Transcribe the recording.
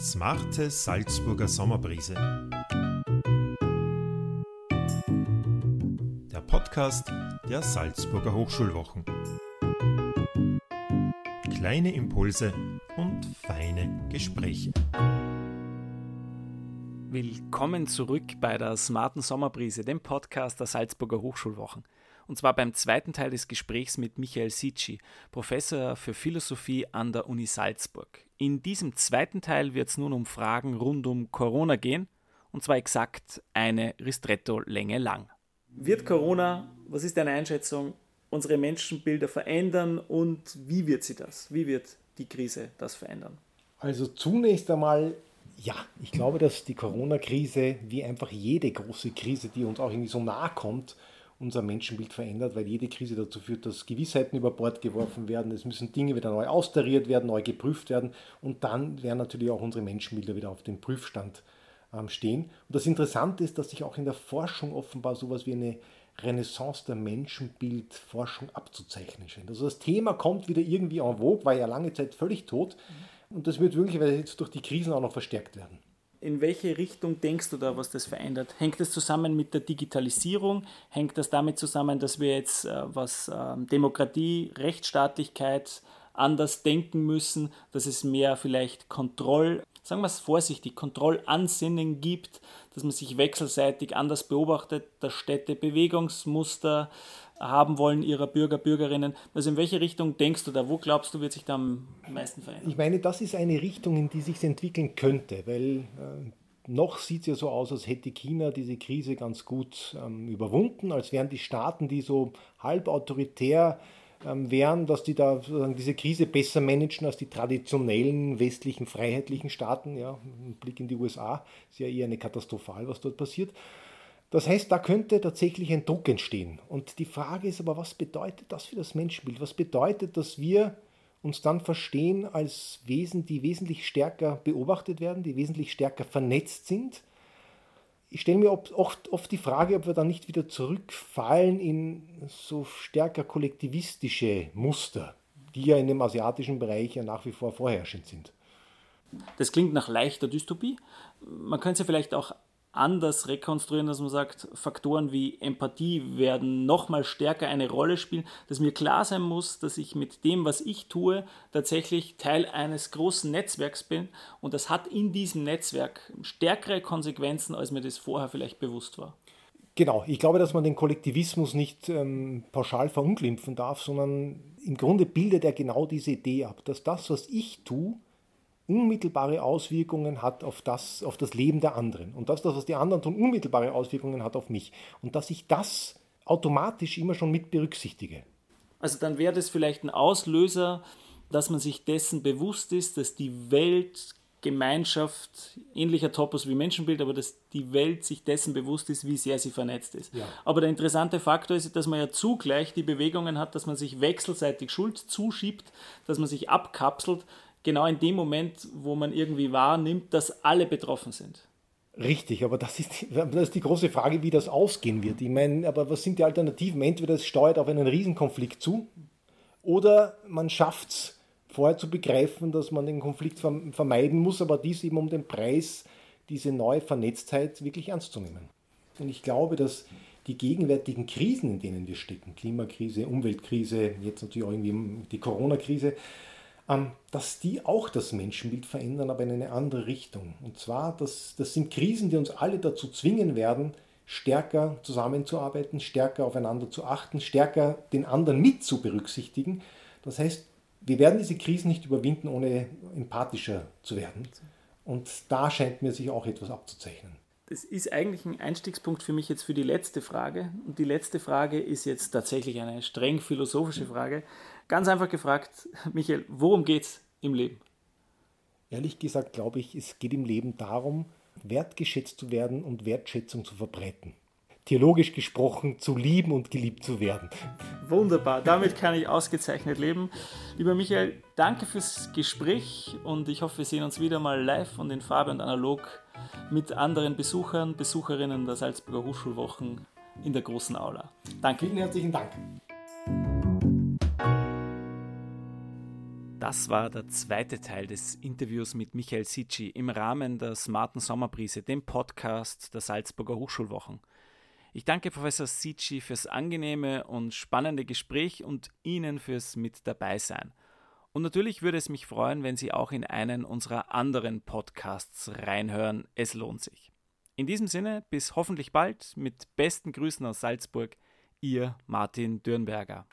Smarte Salzburger Sommerbrise. Der Podcast der Salzburger Hochschulwochen. Kleine Impulse und feine Gespräche. Willkommen zurück bei der Smarten Sommerbrise, dem Podcast der Salzburger Hochschulwochen. Und zwar beim zweiten Teil des Gesprächs mit Michael Sitschi, Professor für Philosophie an der Uni Salzburg. In diesem zweiten Teil wird es nun um Fragen rund um Corona gehen, und zwar exakt eine Ristretto-Länge lang. Wird Corona, was ist deine Einschätzung, unsere Menschenbilder verändern und wie wird sie das? Wie wird die Krise das verändern? Also zunächst einmal, ja, ich glaube, dass die Corona-Krise, wie einfach jede große Krise, die uns auch irgendwie so nahe kommt, unser Menschenbild verändert, weil jede Krise dazu führt, dass Gewissheiten über Bord geworfen werden. Es müssen Dinge wieder neu austariert werden, neu geprüft werden und dann werden natürlich auch unsere Menschenbilder wieder auf dem Prüfstand ähm, stehen. Und das Interessante ist, dass sich auch in der Forschung offenbar sowas wie eine Renaissance der Menschenbildforschung abzuzeichnen scheint. Also das Thema kommt wieder irgendwie en vogue, war ja lange Zeit völlig tot und das wird möglicherweise jetzt durch die Krisen auch noch verstärkt werden. In welche Richtung denkst du da, was das verändert? Hängt das zusammen mit der Digitalisierung? Hängt das damit zusammen, dass wir jetzt, äh, was äh, Demokratie, Rechtsstaatlichkeit anders denken müssen, dass es mehr vielleicht Kontroll, sagen wir es vorsichtig, Kontrollansinnen gibt, dass man sich wechselseitig anders beobachtet, dass Städte Bewegungsmuster haben wollen ihrer Bürger, Bürgerinnen. Also in welche Richtung denkst du da? Wo glaubst du, wird sich da am meisten verändern? Ich meine, das ist eine Richtung, in die sich entwickeln könnte, weil äh, noch sieht es ja so aus, als hätte China diese Krise ganz gut ähm, überwunden, als wären die Staaten, die so halb autoritär ähm, wären, dass die da diese Krise besser managen als die traditionellen westlichen freiheitlichen Staaten. Ja, ein Blick in die USA ist ja eher eine katastrophal, was dort passiert. Das heißt, da könnte tatsächlich ein Druck entstehen. Und die Frage ist aber, was bedeutet das für das Menschenbild? Was bedeutet, dass wir uns dann verstehen als Wesen, die wesentlich stärker beobachtet werden, die wesentlich stärker vernetzt sind? Ich stelle mir oft, oft die Frage, ob wir dann nicht wieder zurückfallen in so stärker kollektivistische Muster, die ja in dem asiatischen Bereich ja nach wie vor vorherrschend sind. Das klingt nach leichter Dystopie. Man könnte es ja vielleicht auch anders rekonstruieren, dass man sagt, Faktoren wie Empathie werden nochmal stärker eine Rolle spielen, dass mir klar sein muss, dass ich mit dem, was ich tue, tatsächlich Teil eines großen Netzwerks bin und das hat in diesem Netzwerk stärkere Konsequenzen, als mir das vorher vielleicht bewusst war. Genau, ich glaube, dass man den Kollektivismus nicht ähm, pauschal verunglimpfen darf, sondern im Grunde bildet er genau diese Idee ab, dass das, was ich tue, unmittelbare Auswirkungen hat auf das, auf das Leben der anderen. Und dass das, was die anderen tun, unmittelbare Auswirkungen hat auf mich. Und dass ich das automatisch immer schon mit berücksichtige. Also dann wäre das vielleicht ein Auslöser, dass man sich dessen bewusst ist, dass die Welt Gemeinschaft, ähnlicher Topos wie Menschenbild, aber dass die Welt sich dessen bewusst ist, wie sehr sie vernetzt ist. Ja. Aber der interessante Faktor ist, dass man ja zugleich die Bewegungen hat, dass man sich wechselseitig Schuld zuschiebt, dass man sich abkapselt, genau in dem Moment, wo man irgendwie wahrnimmt, dass alle betroffen sind. Richtig, aber das ist, das ist die große Frage, wie das ausgehen wird. Ich meine, aber was sind die Alternativen? Entweder es steuert auf einen Riesenkonflikt zu oder man schafft es vorher zu begreifen, dass man den Konflikt vermeiden muss, aber dies eben um den Preis, diese neue Vernetztheit wirklich ernst zu nehmen. Und ich glaube, dass die gegenwärtigen Krisen, in denen wir stecken, Klimakrise, Umweltkrise, jetzt natürlich auch irgendwie die Corona-Krise, dass die auch das Menschenbild verändern, aber in eine andere Richtung. Und zwar, das, das sind Krisen, die uns alle dazu zwingen werden, stärker zusammenzuarbeiten, stärker aufeinander zu achten, stärker den anderen mit zu berücksichtigen. Das heißt, wir werden diese Krisen nicht überwinden, ohne empathischer zu werden. Und da scheint mir sich auch etwas abzuzeichnen. Das ist eigentlich ein Einstiegspunkt für mich jetzt für die letzte Frage. Und die letzte Frage ist jetzt tatsächlich eine streng philosophische Frage. Ganz einfach gefragt, Michael, worum geht es im Leben? Ehrlich gesagt glaube ich, es geht im Leben darum, wertgeschätzt zu werden und Wertschätzung zu verbreiten. Theologisch gesprochen, zu lieben und geliebt zu werden. Wunderbar, damit kann ich ausgezeichnet leben. Lieber Michael, danke fürs Gespräch und ich hoffe, wir sehen uns wieder mal live und in Farbe und analog mit anderen Besuchern, Besucherinnen der Salzburger Hochschulwochen in der großen Aula. Danke. Vielen herzlichen Dank. Das war der zweite Teil des Interviews mit Michael Sitschi im Rahmen der Smarten Sommerbrise, dem Podcast der Salzburger Hochschulwochen. Ich danke Professor Sitschi fürs angenehme und spannende Gespräch und Ihnen fürs Mit dabei sein. Und natürlich würde es mich freuen, wenn Sie auch in einen unserer anderen Podcasts reinhören. Es lohnt sich. In diesem Sinne, bis hoffentlich bald mit besten Grüßen aus Salzburg, Ihr Martin Dürnberger.